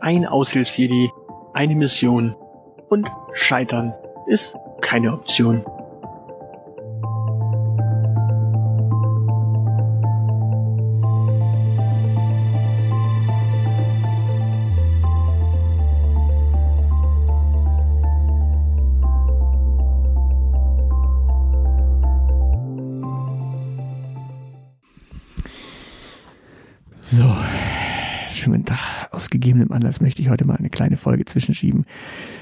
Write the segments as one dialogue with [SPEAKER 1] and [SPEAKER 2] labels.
[SPEAKER 1] Ein Aushilfsjedi, eine Mission und Scheitern ist keine Option.
[SPEAKER 2] Gegebenem Anlass möchte ich heute mal eine kleine Folge zwischenschieben.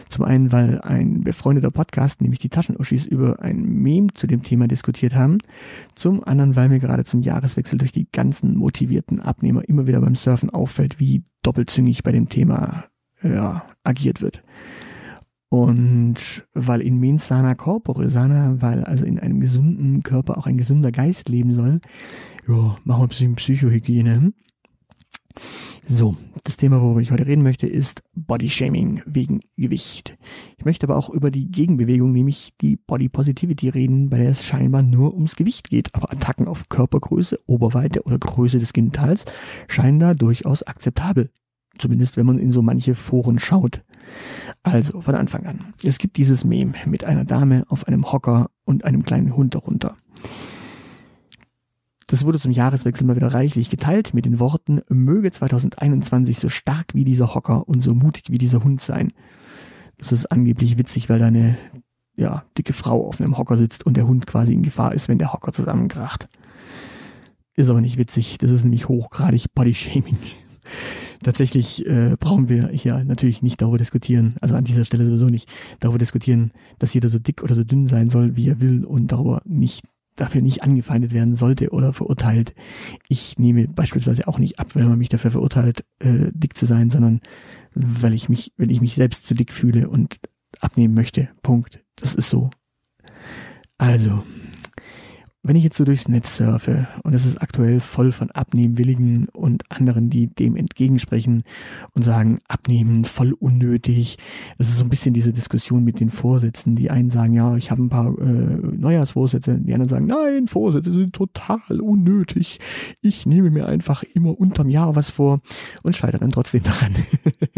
[SPEAKER 2] Zum einen, weil ein befreundeter Podcast, nämlich die Taschenuschis, über ein Meme zu dem Thema diskutiert haben. Zum anderen, weil mir gerade zum Jahreswechsel durch die ganzen motivierten Abnehmer immer wieder beim Surfen auffällt, wie doppelzüngig bei dem Thema ja, agiert wird. Und weil in mens sana corpore sana, weil also in einem gesunden Körper auch ein gesunder Geist leben soll, ja, machen wir ein bisschen Psychohygiene. So, das Thema, worüber ich heute reden möchte, ist Bodyshaming wegen Gewicht. Ich möchte aber auch über die Gegenbewegung, nämlich die Body Positivity reden, bei der es scheinbar nur ums Gewicht geht. Aber Attacken auf Körpergröße, Oberweite oder Größe des Genitals scheinen da durchaus akzeptabel. Zumindest wenn man in so manche Foren schaut. Also, von Anfang an. Es gibt dieses Meme mit einer Dame auf einem Hocker und einem kleinen Hund darunter. Das wurde zum Jahreswechsel mal wieder reichlich geteilt mit den Worten, möge 2021 so stark wie dieser Hocker und so mutig wie dieser Hund sein. Das ist angeblich witzig, weil da eine ja, dicke Frau auf einem Hocker sitzt und der Hund quasi in Gefahr ist, wenn der Hocker zusammenkracht. Ist aber nicht witzig, das ist nämlich hochgradig Bodyshaming. Tatsächlich äh, brauchen wir hier natürlich nicht darüber diskutieren, also an dieser Stelle sowieso nicht, darüber diskutieren, dass jeder so dick oder so dünn sein soll, wie er will und darüber nicht dafür nicht angefeindet werden sollte oder verurteilt. Ich nehme beispielsweise auch nicht ab, wenn man mich dafür verurteilt, äh, dick zu sein, sondern weil ich mich, wenn ich mich selbst zu dick fühle und abnehmen möchte. Punkt. Das ist so. Also, wenn ich jetzt so durchs Netz surfe und es ist aktuell voll von Abnehmwilligen und anderen, die dem entgegensprechen und sagen, Abnehmen voll unnötig. Das ist so ein bisschen diese Diskussion mit den Vorsätzen. Die einen sagen, ja, ich habe ein paar äh, Neujahrsvorsätze. Die anderen sagen, nein, Vorsätze sind total unnötig. Ich nehme mir einfach immer unterm Jahr was vor und scheitere dann trotzdem daran.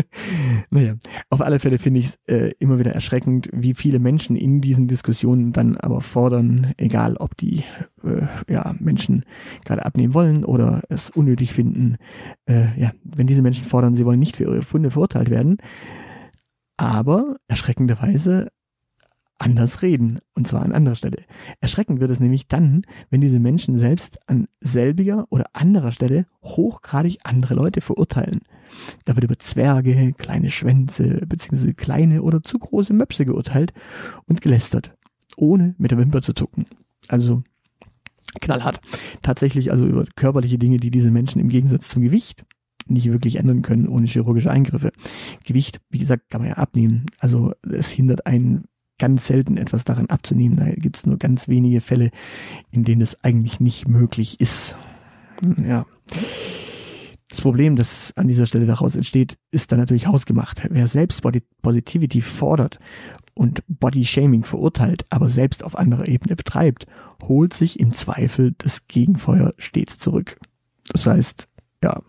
[SPEAKER 2] naja, auf alle Fälle finde ich es äh, immer wieder erschreckend, wie viele Menschen in diesen Diskussionen dann aber fordern, egal ob die äh, ja, Menschen gerade abnehmen wollen oder es unnötig finden, äh, ja, wenn diese Menschen fordern, sie wollen nicht für ihre Funde verurteilt werden, aber erschreckenderweise anders reden, und zwar an anderer Stelle. Erschreckend wird es nämlich dann, wenn diese Menschen selbst an selbiger oder anderer Stelle hochgradig andere Leute verurteilen. Da wird über Zwerge, kleine Schwänze bzw. kleine oder zu große Möpse geurteilt und gelästert, ohne mit der Wimper zu zucken. Also knallhart. Tatsächlich also über körperliche Dinge, die diese Menschen im Gegensatz zum Gewicht nicht wirklich ändern können ohne chirurgische Eingriffe. Gewicht, wie gesagt, kann man ja abnehmen. Also es hindert einen ganz selten etwas daran abzunehmen. Da gibt es nur ganz wenige Fälle, in denen es eigentlich nicht möglich ist. Ja. Das Problem, das an dieser Stelle daraus entsteht, ist dann natürlich hausgemacht. Wer selbst Body Positivity fordert und Body Shaming verurteilt, aber selbst auf anderer Ebene betreibt, holt sich im Zweifel das Gegenfeuer stets zurück. Das heißt, ja,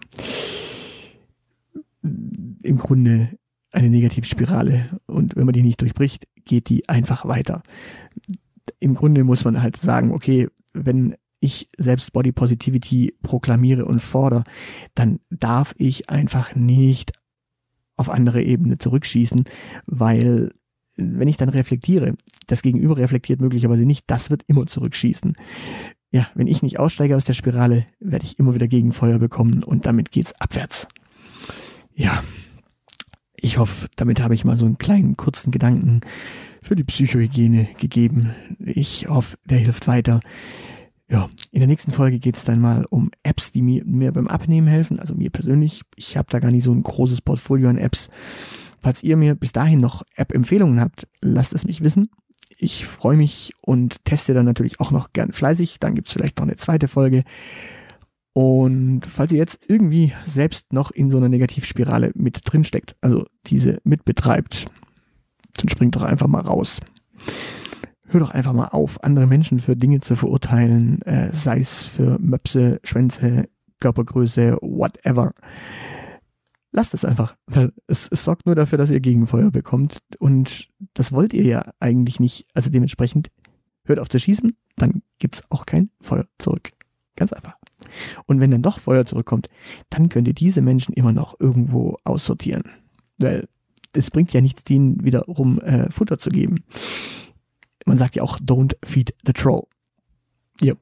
[SPEAKER 2] im Grunde eine Negativspirale und wenn man die nicht durchbricht, geht die einfach weiter. Im Grunde muss man halt sagen, okay, wenn ich selbst Body Positivity proklamiere und fordere, dann darf ich einfach nicht auf andere Ebene zurückschießen, weil wenn ich dann reflektiere, das Gegenüber reflektiert möglicherweise nicht, das wird immer zurückschießen. Ja, wenn ich nicht aussteige aus der Spirale, werde ich immer wieder Gegenfeuer bekommen und damit geht's abwärts. Ja, ich hoffe, damit habe ich mal so einen kleinen kurzen Gedanken für die Psychohygiene gegeben. Ich hoffe, der hilft weiter. Ja, in der nächsten Folge geht es dann mal um Apps, die mir, mir beim Abnehmen helfen. Also mir persönlich. Ich habe da gar nicht so ein großes Portfolio an Apps. Falls ihr mir bis dahin noch App-Empfehlungen habt, lasst es mich wissen. Ich freue mich und teste dann natürlich auch noch gern fleißig. Dann gibt's vielleicht noch eine zweite Folge. Und falls ihr jetzt irgendwie selbst noch in so einer Negativspirale mit drin steckt, also diese mitbetreibt, dann springt doch einfach mal raus hör doch einfach mal auf, andere Menschen für Dinge zu verurteilen, äh, sei es für Möpse, Schwänze, Körpergröße, whatever. Lasst es einfach, weil es, es sorgt nur dafür, dass ihr Gegenfeuer bekommt und das wollt ihr ja eigentlich nicht. Also dementsprechend hört auf zu schießen, dann gibt's auch kein Feuer zurück. Ganz einfach. Und wenn dann doch Feuer zurückkommt, dann könnt ihr diese Menschen immer noch irgendwo aussortieren. Weil es bringt ja nichts, denen wiederum äh, Futter zu geben. Man sagt ja auch, don't feed the troll. Ja,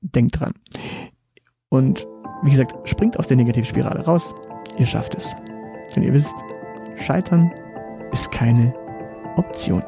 [SPEAKER 2] denkt dran. Und wie gesagt, springt aus der Negativspirale raus. Ihr schafft es. Denn ihr wisst, Scheitern ist keine Option.